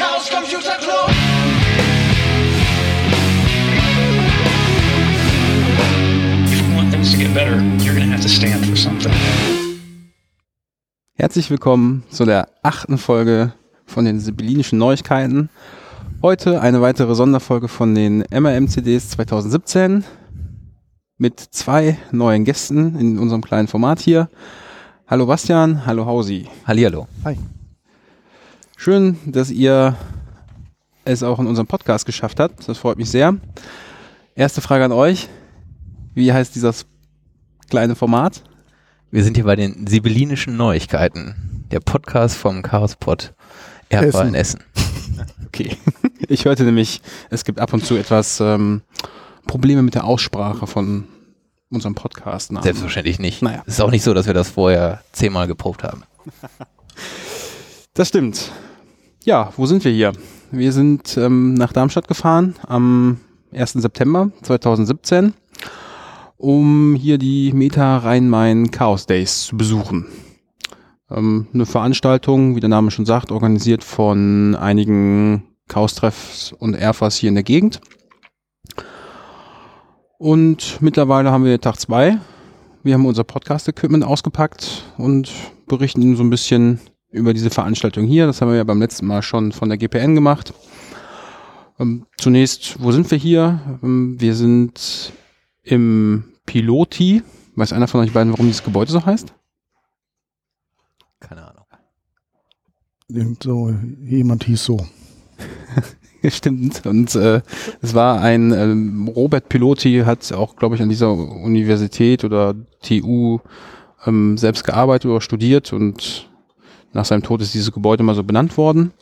Chaos Computer Club. If you want things to get better, you're going to have to stand for something. Herzlich willkommen zu der achten Folge von den Sibyllinischen Neuigkeiten. Heute eine weitere Sonderfolge von den MRM-CDs 2017 mit zwei neuen Gästen in unserem kleinen Format hier. Hallo Bastian, hallo Hausi. Hallihallo. Schön, dass ihr es auch in unserem Podcast geschafft habt. Das freut mich sehr. Erste Frage an euch. Wie heißt dieses kleine Format? Wir sind hier bei den Sibyllinischen Neuigkeiten. Der Podcast vom Chaospot Erdbeer in Essen. Okay. Ich hörte nämlich, es gibt ab und zu etwas ähm, Probleme mit der Aussprache von unserem Podcast. -Namen. Selbstverständlich nicht. Naja. Es ist auch nicht so, dass wir das vorher zehnmal geprobt haben. Das stimmt. Ja, wo sind wir hier? Wir sind ähm, nach Darmstadt gefahren am 1. September 2017, um hier die Meta Rhein-Main Chaos Days zu besuchen. Ähm, eine Veranstaltung, wie der Name schon sagt, organisiert von einigen Chaos-Treffs und Erfas hier in der Gegend. Und mittlerweile haben wir Tag zwei. Wir haben unser Podcast-Equipment ausgepackt und berichten Ihnen so ein bisschen über diese Veranstaltung hier. Das haben wir ja beim letzten Mal schon von der GPN gemacht. Ähm, zunächst, wo sind wir hier? Ähm, wir sind im Piloti. Weiß einer von euch beiden, warum dieses Gebäude so heißt? Keine Ahnung. Irgend so, jemand hieß so. Stimmt. Und äh, es war ein ähm, Robert Piloti hat auch, glaube ich, an dieser Universität oder TU ähm, selbst gearbeitet oder studiert und nach seinem Tod ist dieses Gebäude mal so benannt worden.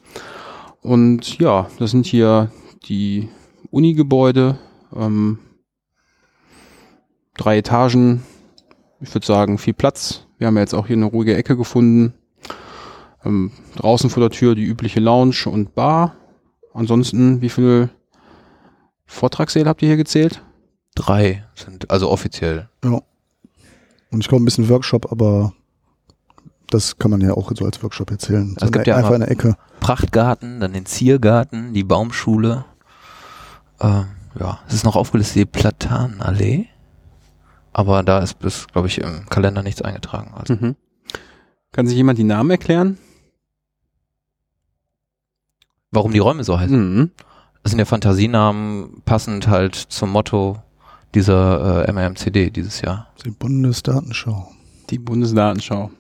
Und ja, das sind hier die Uni-Gebäude, ähm, drei Etagen, ich würde sagen viel Platz. Wir haben ja jetzt auch hier eine ruhige Ecke gefunden. Ähm, draußen vor der Tür die übliche Lounge und Bar. Ansonsten, wie viele Vortragssäle habt ihr hier gezählt? Drei sind also offiziell. Ja. Und ich glaube, ein bisschen Workshop, aber das kann man ja auch so als Workshop erzählen. Es gibt in, ja einfach der Ecke. Prachtgarten, dann den Ziergarten, die Baumschule. Äh, ja, es ist noch aufgelistet die Platanallee. Aber da ist bis, glaube ich, im Kalender nichts eingetragen. Also Mhm. Kann sich jemand die Namen erklären? warum die Räume so heißen? Mhm. Das sind ja Fantasienamen passend halt zum Motto dieser äh, MRMCD dieses Jahr. Die Bundesdatenschau. Die Bundesdatenschau.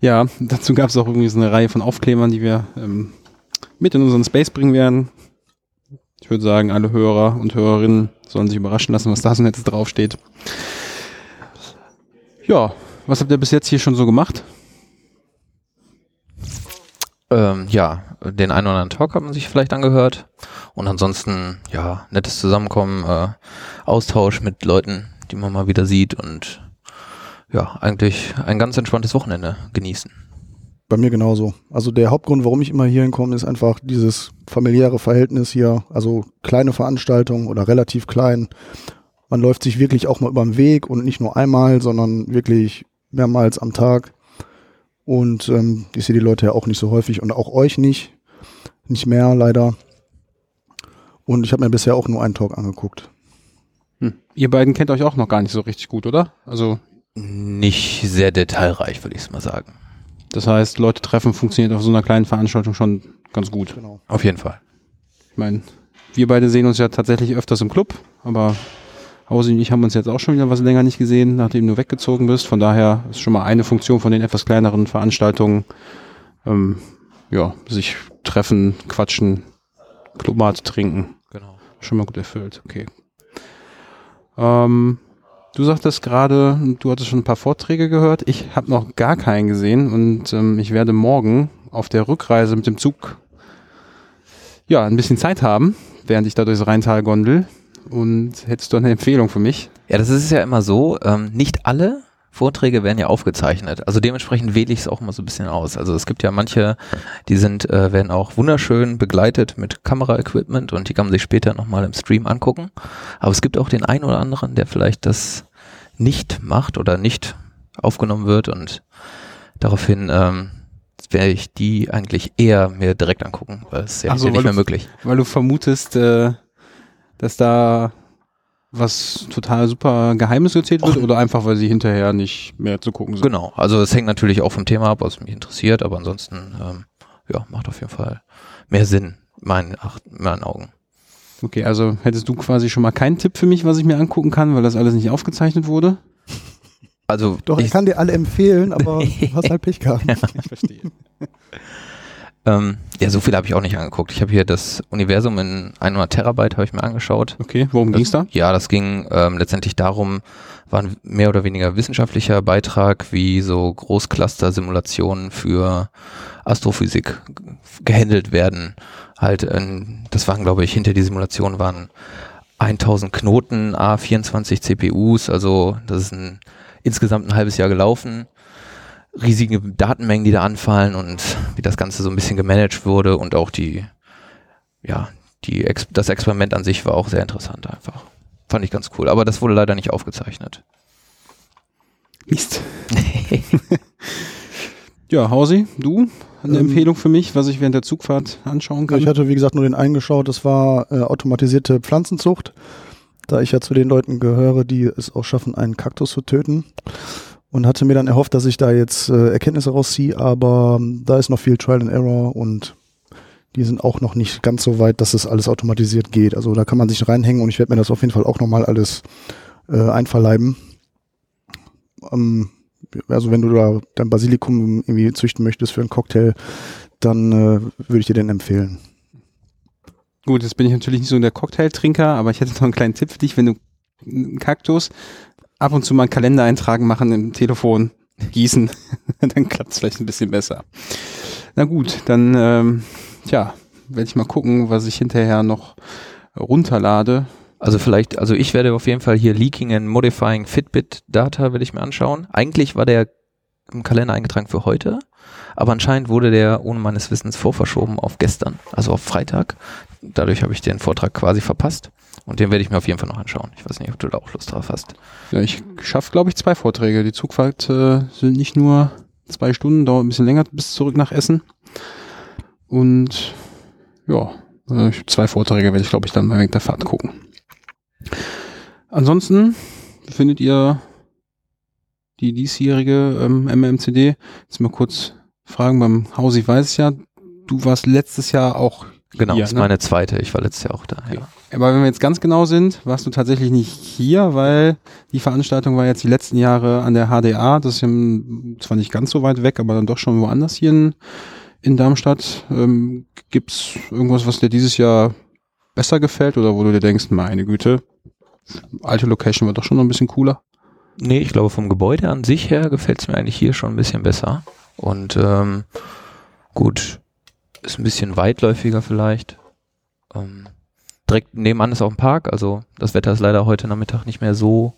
Ja, dazu gab es auch irgendwie so eine Reihe von Aufklebern, die wir ähm, mit in unseren Space bringen werden. Ich würde sagen, alle Hörer und Hörerinnen sollen sich überraschen lassen, was da so nettes draufsteht. Ja, was habt ihr bis jetzt hier schon so gemacht? Ähm, ja, den einen oder anderen Talk hat man sich vielleicht angehört. Und ansonsten, ja, nettes Zusammenkommen, äh, Austausch mit Leuten, die man mal wieder sieht und ja, eigentlich ein ganz entspanntes Wochenende genießen. Bei mir genauso. Also der Hauptgrund, warum ich immer hier hinkomme, ist einfach dieses familiäre Verhältnis hier. Also kleine Veranstaltungen oder relativ klein. Man läuft sich wirklich auch mal über den Weg und nicht nur einmal, sondern wirklich mehrmals am Tag. Und ähm, ich sehe die Leute ja auch nicht so häufig und auch euch nicht. Nicht mehr, leider. Und ich habe mir bisher auch nur einen Talk angeguckt. Hm. Ihr beiden kennt euch auch noch gar nicht so richtig gut, oder? Also, Nicht sehr detailreich, würde ich es mal sagen. das heißt, Leute treffen funktioniert auf so einer kleinen Veranstaltung schon ganz gut. Genau. Auf jeden Fall. Ich meine, wir beide sehen uns ja tatsächlich öfters im Club, aber Hausi und ich haben uns jetzt auch schon wieder was länger nicht gesehen, nachdem du weggezogen bist. Von daher ist schon mal eine Funktion von den etwas kleineren Veranstaltungen, ähm, ja, sich treffen, quatschen, Clubmate trinken. Genau. Schon mal gut erfüllt, okay. Ähm, du sagtest gerade, du hattest schon ein paar Vorträge gehört. Ich habe noch gar keinen gesehen und ähm, ich werde morgen auf der Rückreise mit dem Zug ja ein bisschen Zeit haben, während ich da durchs Rheintal gondel. Und hättest du eine Empfehlung für mich? Ja, das ist ja immer so. Ähm, nicht alle Vorträge werden ja aufgezeichnet. Also dementsprechend wähle ich es auch immer so ein bisschen aus. Also es gibt ja manche, die sind, äh, werden auch wunderschön begleitet mit Kameraequipment und die kann man sich später nochmal im Stream angucken. Aber es gibt auch den einen oder anderen, der vielleicht das nicht macht oder nicht aufgenommen wird und daraufhin ähm, werde ich die eigentlich eher mir direkt angucken, weil es ja Ach so, weil nicht mehr du- möglich. Weil du vermutest, äh, dass da was total super Geheimes erzählt wird Och. oder einfach, weil sie hinterher nicht mehr zu gucken sind? Genau, also es hängt natürlich auch vom Thema ab, was mich interessiert, aber ansonsten, ähm, ja, macht auf jeden Fall mehr Sinn, meinen, meinen Augen. Okay, also hättest du quasi schon mal keinen Tipp für mich, was ich mir angucken kann, weil das alles nicht aufgezeichnet wurde? Also Doch, ich ich, kann dir alle empfehlen, aber du hast halt Pech gehabt. Ich verstehe. Ähm, ja, so viel habe ich auch nicht angeguckt. Ich habe hier das Universum in 100 Terabyte habe ich mir angeschaut. Okay, worum ging's da? Ja, das ging ähm, letztendlich darum, war ein mehr oder weniger wissenschaftlicher Beitrag, wie so Großcluster-Simulationen für Astrophysik gehandelt werden. Halt, ähm, das waren, glaube ich, hinter die Simulation waren 1000 Knoten, A24 CPUs, also das ist ein, insgesamt ein halbes Jahr gelaufen. Riesige Datenmengen, die da anfallen und wie das Ganze so ein bisschen gemanagt wurde und auch die, ja, die Ex das Experiment an sich war auch sehr interessant einfach. Fand ich ganz cool, aber das wurde leider nicht aufgezeichnet. Mist. ja, Hausi, du? Eine Ähm, Empfehlung für mich, was ich während der Zugfahrt anschauen kann? Ich hatte, wie gesagt, nur den eingeschaut. Das war äh, automatisierte Pflanzenzucht. Da ich ja zu den Leuten gehöre, die es auch schaffen, einen Kaktus zu töten. Und hatte mir dann erhofft, dass ich da jetzt äh, Erkenntnisse rausziehe, aber ähm, da ist noch viel Trial and Error und die sind auch noch nicht ganz so weit, dass es alles automatisiert geht. Also da kann man sich reinhängen und ich werde mir das auf jeden Fall auch nochmal alles äh, einverleiben. Ähm, also wenn du da dein Basilikum irgendwie züchten möchtest für einen Cocktail, dann äh, würde ich dir den empfehlen. Gut, jetzt bin ich natürlich nicht so der Cocktailtrinker, aber ich hätte noch einen kleinen Tipp für dich, wenn du einen Kaktus ab und zu mal einen Kalendereintragen machen im Telefon, gießen, dann klappt es vielleicht ein bisschen besser. Na gut, dann ähm, tja, werde ich mal gucken, was ich hinterher noch runterlade. Also vielleicht, also ich werde auf jeden Fall hier Leaking and Modifying Fitbit Data will ich mir anschauen. Eigentlich war der im Kalender eingetragen für heute, aber anscheinend wurde der ohne meines Wissens vorverschoben auf gestern, also auf Freitag. Dadurch habe ich den Vortrag quasi verpasst und den werde ich mir auf jeden Fall noch anschauen. Ich weiß nicht, ob du da auch Lust drauf hast. Ja, ich schaffe, glaube ich, zwei Vorträge. Die Zugfahrt äh, sind nicht nur zwei Stunden, dauert ein bisschen länger bis zurück nach Essen. Und ja, äh, ich- zwei Vorträge werde ich, glaube ich, dann mal während der Fahrt gucken. Ansonsten findet ihr die diesjährige ähm, MMCD. Jetzt mal kurz fragen beim Hausi weiß es ja, du warst letztes Jahr auch Genau, hier, das ist ne? meine zweite. Ich war letztes Jahr auch da. Okay. Ja. Aber wenn wir jetzt ganz genau sind, warst du tatsächlich nicht hier, weil die Veranstaltung war jetzt die letzten Jahre an der HDA. Das ist zwar nicht ganz so weit weg, aber dann doch schon woanders hier in, in Darmstadt. Ähm, gibt's irgendwas, was dir dieses Jahr besser gefällt oder wo du dir denkst, meine Güte, alte Location war doch schon noch ein bisschen cooler? Nee, ich glaube vom Gebäude an sich her gefällt es mir eigentlich hier schon ein bisschen besser. Und ähm, gut, ist ein bisschen weitläufiger vielleicht. Ähm, direkt nebenan ist auch ein Park, also das Wetter ist leider heute Nachmittag nicht mehr so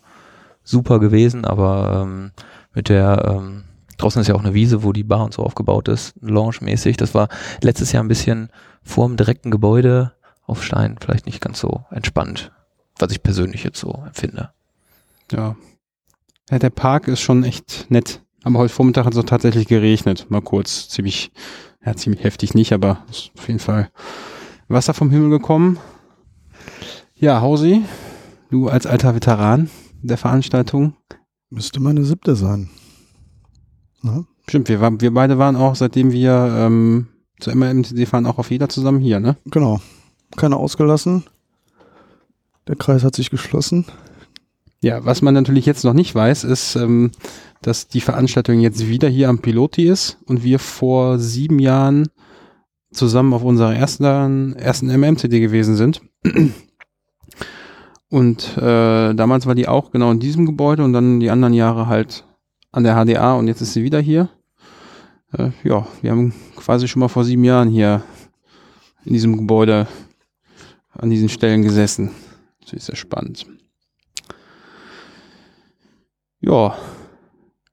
super gewesen, aber ähm, mit der ähm, draußen ist ja auch eine Wiese, wo die Bar und so aufgebaut ist, lounge-mäßig. Das war letztes Jahr ein bisschen vor dem direkten Gebäude auf Stein, vielleicht nicht ganz so entspannt, was ich persönlich jetzt so empfinde. Ja. ja. Der Park ist schon echt nett. Aber heute Vormittag hat es auch tatsächlich geregnet. Mal kurz. Ziemlich, ja, ziemlich heftig nicht, aber ist auf jeden Fall Wasser vom Himmel gekommen. Ja, Hausi, du als alter Veteran der Veranstaltung. Müsste meine siebte sein. Ja? Stimmt, wir, waren, wir beide waren auch, seitdem wir ähm, zur MMTD fahren, auch auf jeder zusammen hier, ne? Genau. Keine ausgelassen. Der Kreis hat sich geschlossen. Ja, was man natürlich jetzt noch nicht weiß, ist, ähm, dass die Veranstaltung jetzt wieder hier am Piloti ist und wir vor sieben Jahren zusammen auf unserer ersten, ersten MMCD gewesen sind. Und äh, damals war die auch genau in diesem Gebäude und dann die anderen Jahre halt an der HDA und jetzt ist sie wieder hier. Äh, ja, wir haben quasi schon mal vor sieben Jahren hier in diesem Gebäude an diesen Stellen gesessen. Das ist sehr spannend. Ja,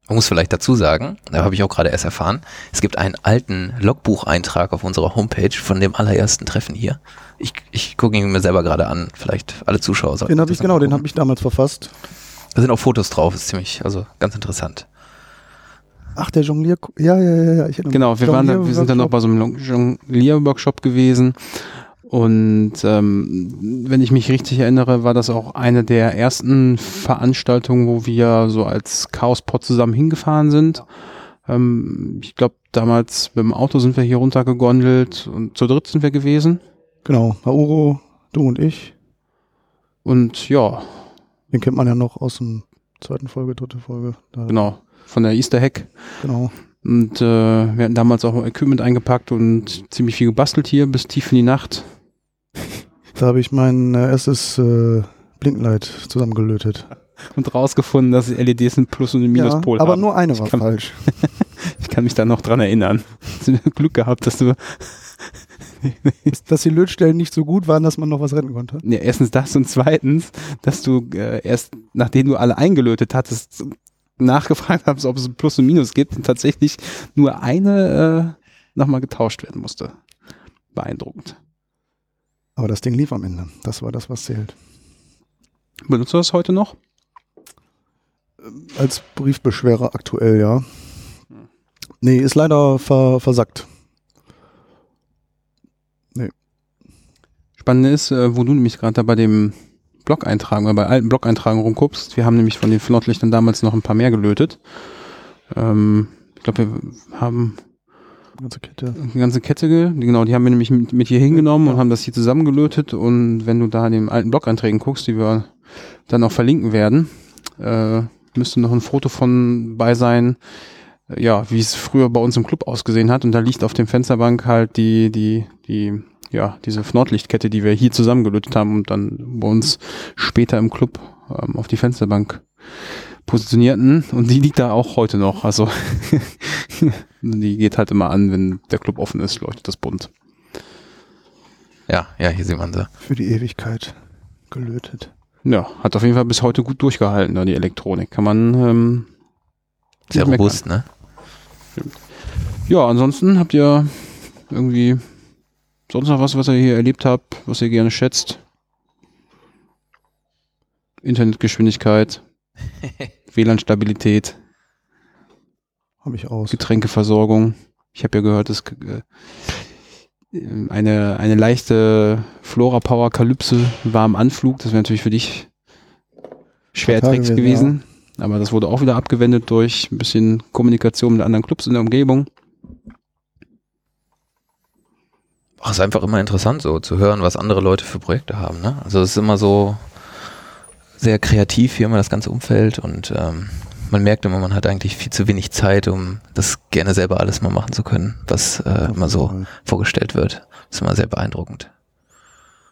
Man muss vielleicht dazu sagen, da habe ich auch gerade erst erfahren, es gibt einen alten Logbucheintrag auf unserer Homepage von dem allerersten Treffen hier. Ich, ich gucke ihn mir selber gerade an, vielleicht alle Zuschauer sollten Den habe ich, genau, den habe ich damals verfasst. Da sind auch Fotos drauf, ist ziemlich, also ganz interessant. Ach, der Jonglier. Ja, ja, ja, ja. Ich. Genau, wir, waren da, wir sind dann noch bei so einem Jonglier-Workshop gewesen. Und ähm, wenn ich mich richtig erinnere, war das auch eine der ersten Veranstaltungen, wo wir so als Chaospod zusammen hingefahren sind. Ähm, ich glaube, damals mit dem Auto sind wir hier runtergegondelt und zu dritt sind wir gewesen. Genau, Mauro, du und ich. Und ja, Den kennt man ja noch aus dem zweiten Folge, dritte Folge. Genau, von der Easter Hack. genau. Und äh, wir hatten damals auch Equipment eingepackt und ziemlich viel gebastelt hier bis tief in die Nacht. Da habe ich mein äh, erstes äh, Blinklight zusammengelötet. Und rausgefunden, dass LEDs ein Plus- und ein Minuspol ja, aber haben. nur eine war Ich kann- falsch. Ich kann mich da noch dran erinnern. Glück gehabt, dass du Dass die Lötstellen nicht so gut waren, dass man noch was retten konnte. ja, erstens das und zweitens, dass du äh, erst nachdem du alle eingelötet hattest, nachgefragt hast, ob es ein Plus und Minus gibt und tatsächlich nur eine äh, nochmal getauscht werden musste. Beeindruckend. Aber das Ding lief am Ende. Das war das, was zählt. Benutzt du das heute noch? Als Briefbeschwerer aktuell, ja. Nee, ist leider ver versackt. Spannende ist, äh, wo du nämlich gerade da bei dem Blog-Eintragen oder bei alten Blog-Eintragen rumguckst. Wir haben nämlich von den Flotlichtern damals noch ein paar mehr gelötet. Ähm, ich glaube, wir haben Ganze Kette. eine ganze Kette, ge- genau, die haben wir nämlich mit, mit hier hingenommen und haben das hier zusammengelötet. Und wenn du da in den alten Blog-Einträgen guckst, die wir dann auch verlinken werden, äh, müsste noch ein Foto von bei sein, äh, ja, wie es früher bei uns im Club ausgesehen hat. Und da liegt auf dem Fensterbank halt die, die, die, ja, diese Nordlichtkette, die wir hier zusammengelötet haben und dann bei uns später im Club ähm, auf die Fensterbank positionierten. Und die liegt da auch heute noch. Also die geht halt immer an, wenn der Club offen ist, leuchtet das bunt. Ja, ja, hier sieht man sie. Für die Ewigkeit gelötet. Ja, hat auf jeden Fall bis heute gut durchgehalten, da die Elektronik. Kann man ähm, Sehr meckern. robust, ne? Ja, ansonsten habt ihr irgendwie sonst noch was, was ihr hier erlebt habt, was ihr gerne schätzt? Internetgeschwindigkeit, WLAN-Stabilität, Habe ich aus. Getränkeversorgung. Ich habe ja gehört, dass äh, eine, eine leichte Flora-Power-Kalypse war am Anflug. Das wäre natürlich für dich schwer gewesen, gewesen. Aber das wurde auch wieder abgewendet durch ein bisschen Kommunikation mit anderen Clubs in der Umgebung. Ach, ist einfach immer interessant so zu hören, was andere Leute für Projekte haben. Ne? Also es ist immer so sehr kreativ hier immer das ganze Umfeld und ähm, man merkt immer, man hat eigentlich viel zu wenig Zeit, um das gerne selber alles mal machen zu können, was äh, immer so vorgestellt wird. ist immer sehr beeindruckend.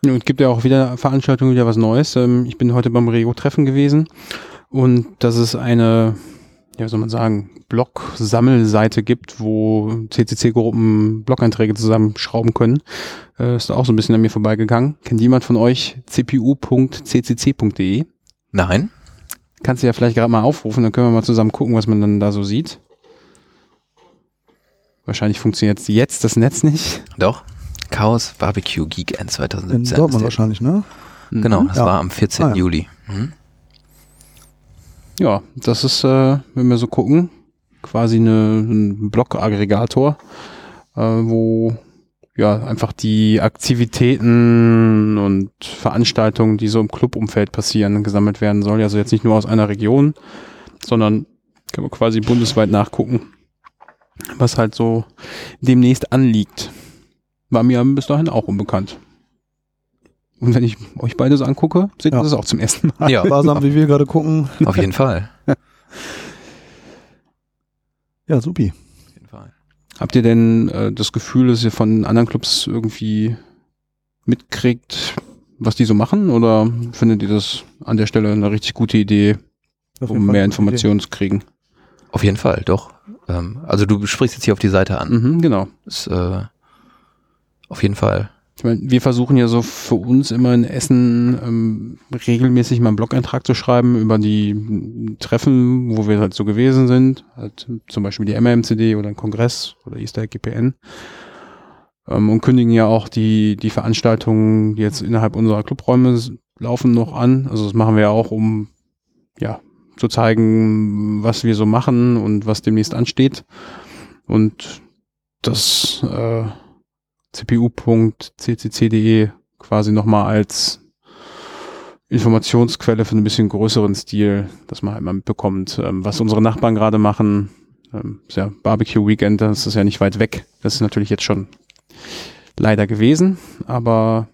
Und es gibt ja auch wieder Veranstaltungen, wieder was Neues. Ähm, ich bin heute beim Rego-Treffen gewesen und dass es eine, ja, wie soll man sagen, Blog-Sammelseite gibt, wo CCC-Gruppen Blog-Einträge zusammenschrauben können. Äh, ist auch so ein bisschen an mir vorbeigegangen. Kennt jemand von euch cpu.ccc.de? Nein? Kannst du ja vielleicht gerade mal aufrufen, dann können wir mal zusammen gucken, was man dann da so sieht. Wahrscheinlich funktioniert jetzt das Netz nicht. Doch. Chaos Barbecue Geek End In 2017. ist Dortmund wahrscheinlich, ne? Genau, Mhm. das Ja. war am 14. Ah, ja. Juli. Mhm. Ja, das ist, äh, wenn wir so gucken, quasi eine, ein Blog-Aggregator, äh, wo ja einfach die Aktivitäten und Veranstaltungen, die so im Clubumfeld passieren, gesammelt werden soll. Also jetzt nicht nur aus einer Region, sondern kann man quasi bundesweit nachgucken, was halt so demnächst anliegt. War mir bis dahin auch unbekannt. Und wenn ich euch beide so angucke, seht ihr Ja. das auch zum ersten Mal. Ja, Sparsam, wie wir gerade gucken. auf jeden Fall. Ja, supi. Habt ihr denn äh, das Gefühl, dass ihr von anderen Clubs irgendwie mitkriegt, was die so machen? Oder findet ihr das an der Stelle eine richtig gute Idee, um mehr Informationen zu kriegen? Auf jeden Fall, doch. Ähm, also du sprichst jetzt hier auf die Seite an. Mhm, genau. Ist, äh, auf jeden Fall. Meine, wir versuchen ja so für uns immer in Essen ähm, regelmäßig mal einen Blog-Eintrag zu schreiben über die Treffen, wo wir halt so gewesen sind. Halt zum Beispiel die MMCD oder ein Kongress oder Easter Egg GPN. Ähm, und kündigen ja auch die, die Veranstaltungen, die jetzt innerhalb unserer Clubräume laufen, noch an. Also das machen wir ja auch, um ja zu zeigen, was wir so machen und was demnächst ansteht. Und das äh, cpu.ccc.de quasi nochmal als Informationsquelle für ein bisschen größeren Stil, dass man halt mal mitbekommt, ähm, was unsere Nachbarn gerade machen. Ähm, ist ja Barbecue Weekend, das ist ja nicht weit weg. Das ist natürlich jetzt schon leider gewesen, aber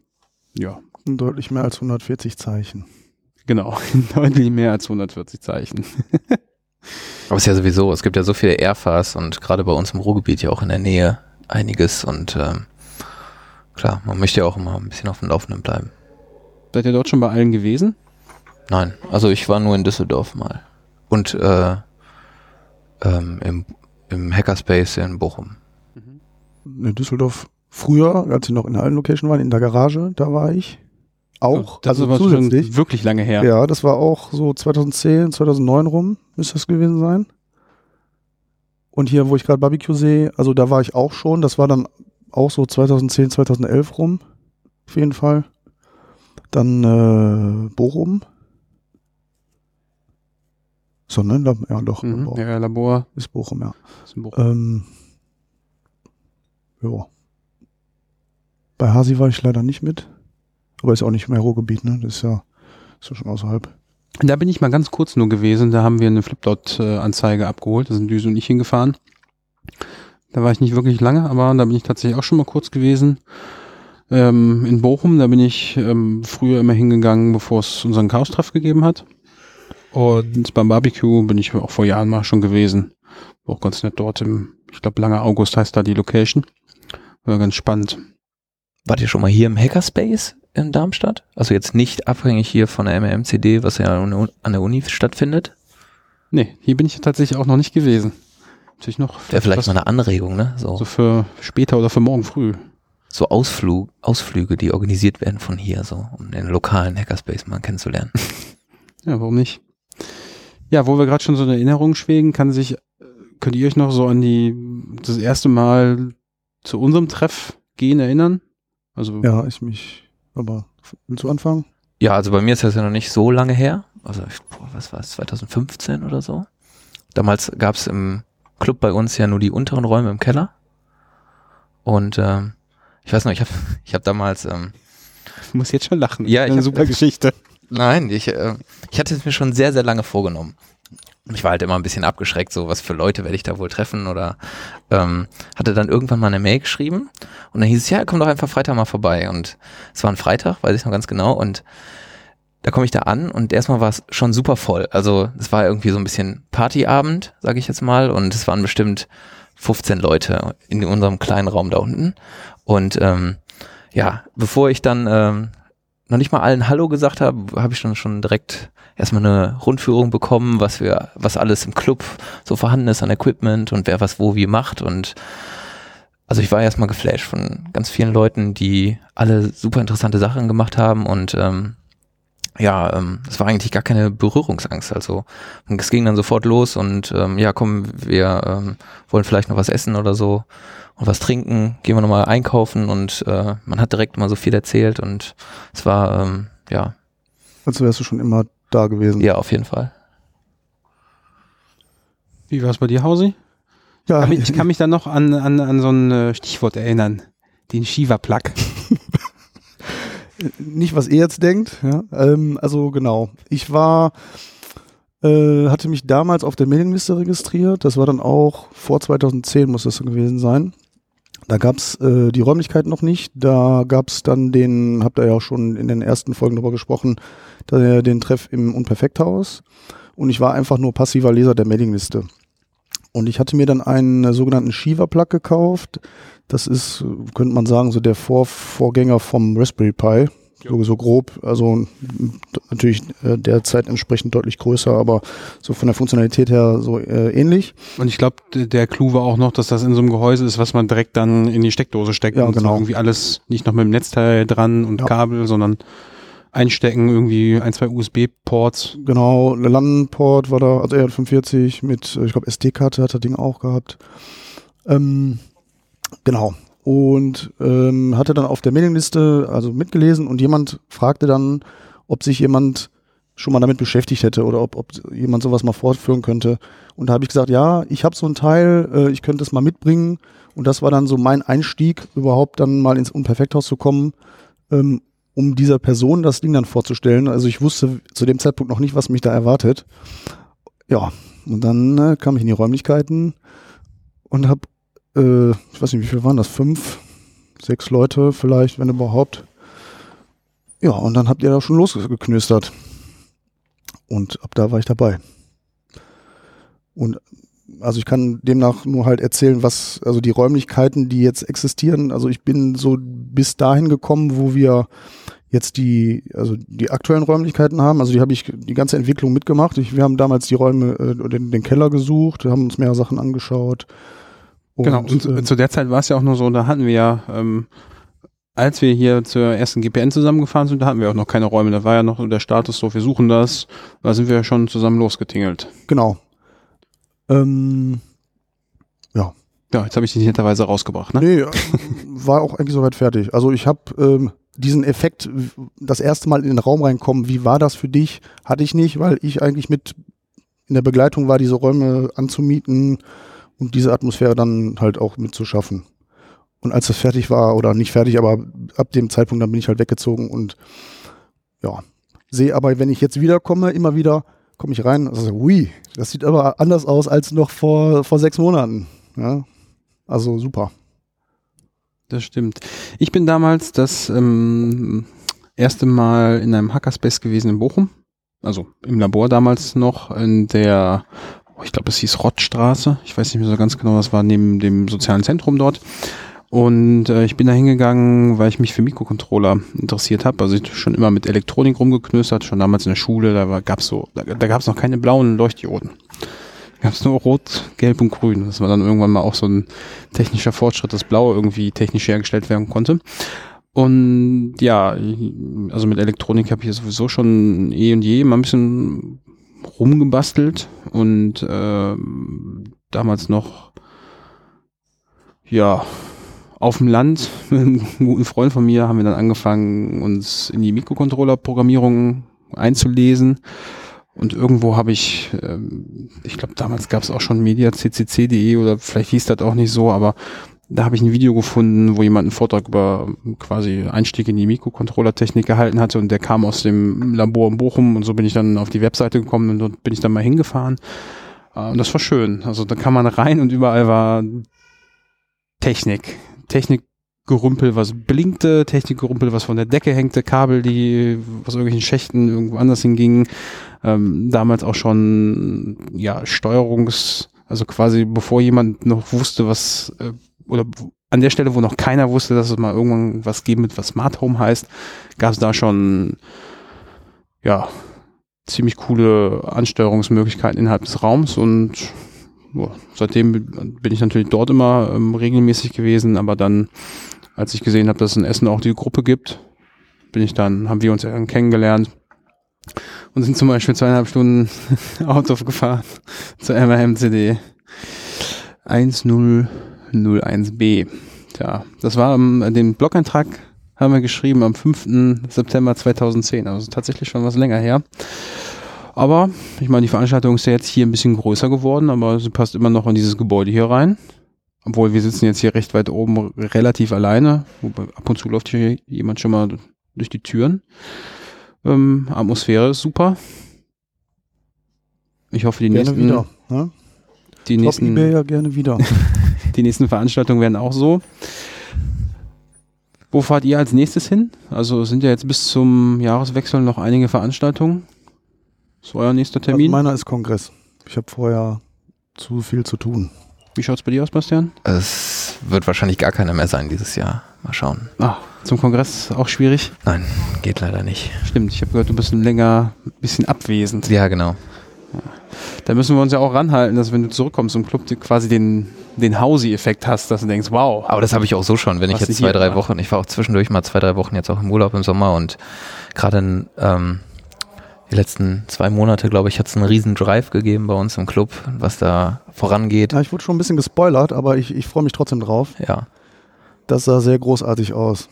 ja, Deutlich mehr als 140 Zeichen. genau, deutlich mehr als 140 Zeichen. Aber es ist ja sowieso, es gibt ja so viele Airfars und gerade bei uns im Ruhrgebiet ja auch in der Nähe einiges und ähm, klar, man möchte ja auch immer ein bisschen auf dem Laufenden bleiben. Seid ihr dort schon bei allen gewesen? Nein, also ich war nur in Düsseldorf mal und äh, ähm, im, im Hackerspace in Bochum. In Düsseldorf früher, als sie noch in der alten Location waren, in der Garage, da war ich. Auch, das also ist aber zusätzlich. schon wirklich lange her. Ja, das war auch so 2010, 2009 rum, müsste das gewesen sein. Und hier, wo ich gerade Barbecue sehe, also da war ich auch schon. Das war dann auch so 2010, 2011 rum, auf jeden Fall. Dann äh, Bochum. So, ne? Lab- Ja, doch. Mhm. Labor. Ja, Labor. Ist Bochum, ja. ist Bochum. Ähm, ja. Bei Hasi war ich leider nicht mit. Aber ist auch nicht mehr Ruhrgebiet, ne? Das ist ja, ist ja schon außerhalb. Da bin ich mal ganz kurz nur gewesen. Da haben wir eine Flipdot-Anzeige abgeholt. Da sind Düse und ich hingefahren. Da war ich nicht wirklich lange, aber da bin ich tatsächlich auch schon mal kurz gewesen. Ähm, in Bochum, da bin ich ähm, früher immer hingegangen, bevor es unseren Chaos-Treff gegeben hat. Und beim Barbecue bin ich auch vor Jahren mal schon gewesen. War auch ganz nett dort im, ich glaube, Langer August heißt da die Location. War ganz spannend. Wart ihr schon mal hier im Hackerspace in Darmstadt? Also jetzt nicht abhängig hier von der MMCD, was ja an der Uni- an der Uni stattfindet. Nee, hier bin ich tatsächlich auch noch nicht gewesen. Natürlich noch Wäre vielleicht mal eine Anregung, ne? So, so für später oder für morgen früh. so Ausflug, Ausflüge, die organisiert werden von hier, so, um den lokalen Hackerspace mal kennenzulernen. Ja, warum nicht? Ja, wo wir gerade schon so in Erinnerung schwelgen, kann sich, äh, könnt ihr euch noch so an die, das erste Mal zu unserem Treff gehen erinnern? Also, Ja, ich mich, aber du anfangen? Ja, also bei mir ist das ja noch nicht so lange her. Also, ich- boah, was war es, 2015 oder so? Damals gab es im Club bei uns ja nur die unteren Räume im Keller. Und ähm, ich weiß noch, ich habe ich hab damals, ähm, ich muss jetzt schon lachen. Ja, ich eine hab- super Geschichte. nein, ich, äh, ich hatte es mir schon sehr, sehr lange vorgenommen. Ich war halt immer ein bisschen abgeschreckt, so was für Leute werde ich da wohl treffen oder ähm, hatte dann irgendwann mal eine Mail geschrieben und dann hieß es, ja, komm doch einfach Freitag mal vorbei und es war ein Freitag, weiß ich noch ganz genau und da komme ich da an und erstmal war es schon super voll. Also es war irgendwie so ein bisschen Partyabend, sage ich jetzt mal und es waren bestimmt 15 Leute in unserem kleinen Raum da unten und ähm, ja, bevor ich dann ähm, noch nicht mal allen Hallo gesagt habe, habe ich dann schon direkt erstmal eine Rundführung bekommen, was wir, was alles im Club so vorhanden ist an Equipment und wer was wo wie macht und also ich war erstmal geflasht von ganz vielen Leuten, die alle super interessante Sachen gemacht haben und ähm, ja, ähm, es war eigentlich gar keine Berührungsangst. Also es ging dann sofort los und ähm, ja, komm, wir ähm, wollen vielleicht noch was essen oder so und was trinken, gehen wir nochmal einkaufen und äh, man hat direkt mal so viel erzählt und es war ähm, ja, Also wärst du schon immer da gewesen. ja auf jeden Fall. Wie war es bei dir, Hausi? ja Kann mich- Ich kann mich dann noch an, an, an so ein äh, Stichwort erinnern. Den Shiva-Plug. Nicht, was ihr jetzt denkt. Ja? Ähm, also genau. Ich war, äh, hatte mich damals auf der Mailingliste registriert. Das war dann auch vor 2010 muss das gewesen sein. Da gab's äh, die Räumlichkeiten noch nicht. Da gab's dann den, habt ihr ja auch schon in den ersten Folgen drüber gesprochen, den Treff im Unperfekthaus. Und ich war einfach nur passiver Leser der Mailingliste. Und ich hatte mir dann einen äh, sogenannten Shiva-Plug gekauft. Das ist, könnte man sagen, so der Vor Vorgänger vom Raspberry Pi. So, so grob, also natürlich äh, derzeit entsprechend deutlich größer, aber so von der Funktionalität her so äh, ähnlich. Und ich glaube, der Clou war auch noch, dass das in so einem Gehäuse ist, was man direkt dann in die Steckdose steckt. Ja, und genau. Irgendwie alles nicht noch mit dem Netzteil dran und Ja. Kabel, sondern einstecken, irgendwie ein, zwei USB-Ports. Genau, LAN-Port war da, also R45 mit, äh, ich glaube, SD-Karte hat das Ding auch gehabt. Ähm, genau. Und ähm, hatte dann auf der Mailingliste also mitgelesen und jemand fragte dann, ob sich jemand schon mal damit beschäftigt hätte oder ob, ob jemand sowas mal fortführen könnte. Und da habe ich gesagt, ja, ich habe so ein Teil, äh, ich könnte es mal mitbringen. Und das war dann so mein Einstieg, überhaupt dann mal ins Unperfekthaus zu kommen, ähm, um dieser Person das Ding dann vorzustellen. Also ich wusste zu dem Zeitpunkt noch nicht, was mich da erwartet. Ja, und dann äh, kam ich in die Räumlichkeiten und habe, äh, ich weiß nicht, wie viel waren das, fünf, sechs Leute vielleicht, wenn überhaupt. Ja, und dann habt ihr da schon losgeknüstert. Und ab da war ich dabei. Und also ich kann demnach nur halt erzählen, was, also die Räumlichkeiten, die jetzt existieren, also ich bin so bis dahin gekommen, wo wir jetzt die, also die aktuellen Räumlichkeiten haben. Also die habe ich die ganze Entwicklung mitgemacht. Ich, wir haben damals die Räume, äh, den, den Keller gesucht, haben uns mehrere Sachen angeschaut. Und, genau, und äh, zu der Zeit war es ja auch nur so, da hatten wir ja, ähm, als wir hier zur ersten GPN zusammengefahren sind, da hatten wir auch noch keine Räume. Da war ja noch der Status so, wir suchen das. Da sind wir ja schon zusammen losgetingelt. Genau. Ähm, ja. Ja, jetzt habe ich dich netterweise rausgebracht, ne? Nee, war auch eigentlich soweit fertig. Also ich habe ähm, diesen Effekt, das erste Mal in den Raum reinkommen, wie war das für dich? Hatte ich nicht, weil ich eigentlich mit in der Begleitung war, diese Räume anzumieten und diese Atmosphäre dann halt auch mitzuschaffen. Und als das fertig war, oder nicht fertig, aber ab dem Zeitpunkt, dann bin ich halt weggezogen und ja, sehe aber, wenn ich jetzt wiederkomme, immer wieder komme ich rein, also ui, das sieht aber anders aus als noch vor, vor sechs Monaten. Ja, also super. Das stimmt. Ich bin damals das ähm, erste Mal in einem Hackerspace gewesen in Bochum. Also im Labor damals noch in der, oh, ich glaube, es hieß Rottstraße. Ich weiß nicht mehr so ganz genau, was war neben dem sozialen Zentrum dort. Und äh, ich bin da hingegangen, weil ich mich für Mikrocontroller interessiert habe. Also ich schon immer mit Elektronik rumgeknöstert, schon damals in der Schule, da gab es so, da, da gab es noch keine blauen Leuchtdioden. Da gab es nur Rot, Gelb und Grün. Das war dann irgendwann mal auch so ein technischer Fortschritt, dass Blau irgendwie technisch hergestellt werden konnte. Und ja, also mit Elektronik habe ich ja sowieso schon eh und je mal ein bisschen rumgebastelt und äh, damals noch ja auf dem Land mit einem guten Freund von mir haben wir dann angefangen, uns in die Mikrocontroller-Programmierung einzulesen. Und irgendwo habe ich, ähm, ich glaube, damals gab es auch schon mediaccc.de oder vielleicht hieß das auch nicht so, aber da habe ich ein Video gefunden, wo jemand einen Vortrag über quasi Einstieg in die Mikrocontroller-Technik gehalten hatte und der kam aus dem Labor in Bochum und so bin ich dann auf die Webseite gekommen und dort bin ich dann mal hingefahren. Äh, und das war schön. Also da kann man rein und überall war Technik. Technikgerümpel, was blinkte, Technikgerümpel, was von der Decke hängte, Kabel, die aus irgendwelchen Schächten irgendwo anders hingingen. Ähm, damals auch schon ja Steuerungs, also quasi bevor jemand noch wusste, was äh, oder an der Stelle, wo noch keiner wusste, dass es mal irgendwann was geben wird, was Smart Home heißt, gab es da schon ja ziemlich coole Ansteuerungsmöglichkeiten innerhalb des Raums und boah, seitdem bin ich natürlich dort immer ähm, regelmäßig gewesen, aber dann, als ich gesehen habe, dass es in Essen auch die Gruppe gibt, bin ich dann, haben wir uns ja kennengelernt und sind zum Beispiel zweieinhalb Stunden Auto gefahren zur MRMCD 1001b. Tja, das war um, den Blog-Eintrag haben wir geschrieben am 5. September 2010, also tatsächlich schon was länger her. Aber ich meine, die Veranstaltung ist ja jetzt hier ein bisschen größer geworden, aber sie passt immer noch in dieses Gebäude hier rein. Obwohl wir sitzen jetzt hier recht weit oben relativ alleine. Wobei ab und zu läuft hier jemand schon mal durch die Türen. Ähm, Atmosphäre ist super. Ich hoffe, die gerne nächsten, wieder. Ne? die Top nächsten, eBay ja gerne wieder. die nächsten Veranstaltungen werden auch so. Wo fahrt ihr als nächstes hin? Also es sind ja jetzt bis zum Jahreswechsel noch einige Veranstaltungen. Was ist euer nächster Also Termin? meiner ist Kongress. Ich habe vorher zu viel zu tun. Wie schaut's bei dir aus, Bastian? Es wird wahrscheinlich gar keiner mehr sein dieses Jahr. Mal schauen. Ah, zum Kongress auch schwierig. Nein, geht leider nicht. Stimmt, ich habe gehört, du bist ein länger, ein bisschen abwesend. Ja, genau. Da müssen wir uns ja auch ranhalten, dass wenn du zurückkommst im Club, du quasi den, den Hausi-Effekt hast, dass du denkst, wow. Aber das habe ich auch so schon, wenn ich Was jetzt zwei, drei macht. Wochen, ich war auch zwischendurch mal zwei, drei Wochen jetzt auch im Urlaub im Sommer und gerade in ähm, die letzten zwei Monate, glaube ich, hat es einen riesen Drive gegeben bei uns im Club, was da vorangeht. Ja, ich wurde schon ein bisschen gespoilert, aber ich, ich freue mich trotzdem drauf. Ja, Das sah sehr großartig aus.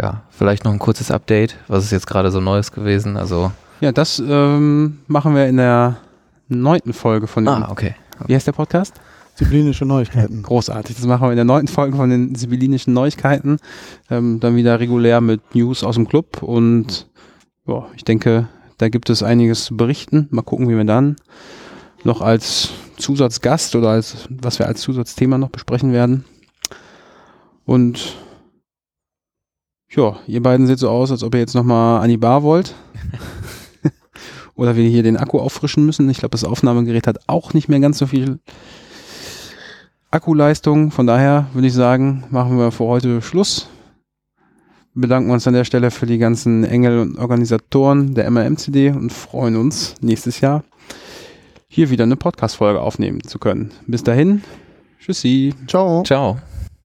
ja. Vielleicht noch ein kurzes Update. Was ist jetzt gerade so Neues gewesen? Also Ja, das ähm, machen wir in der neunten Folge von dem. Ah, okay. Wie heißt der Podcast? Sibyllinische Neuigkeiten. Großartig. Das machen wir in der neunten Folge von den sibyllinischen Neuigkeiten. Ähm, dann wieder regulär mit News aus dem Club und ja, ich denke, da gibt es einiges zu berichten. Mal gucken, wie wir dann noch als Zusatzgast oder als was wir als Zusatzthema noch besprechen werden. Und ja, ihr beiden seht so aus, als ob ihr jetzt nochmal an die Bar wollt. Oder wir hier den Akku auffrischen müssen. Ich glaube, das Aufnahmegerät hat auch nicht mehr ganz so viel Akkuleistung. Von daher würde ich sagen, machen wir für heute Schluss. Wir bedanken uns an der Stelle für die ganzen Engel und Organisatoren der MRM-CD und freuen uns, nächstes Jahr hier wieder eine Podcast-Folge aufnehmen zu können. Bis dahin, tschüssi. Ciao. Ciao.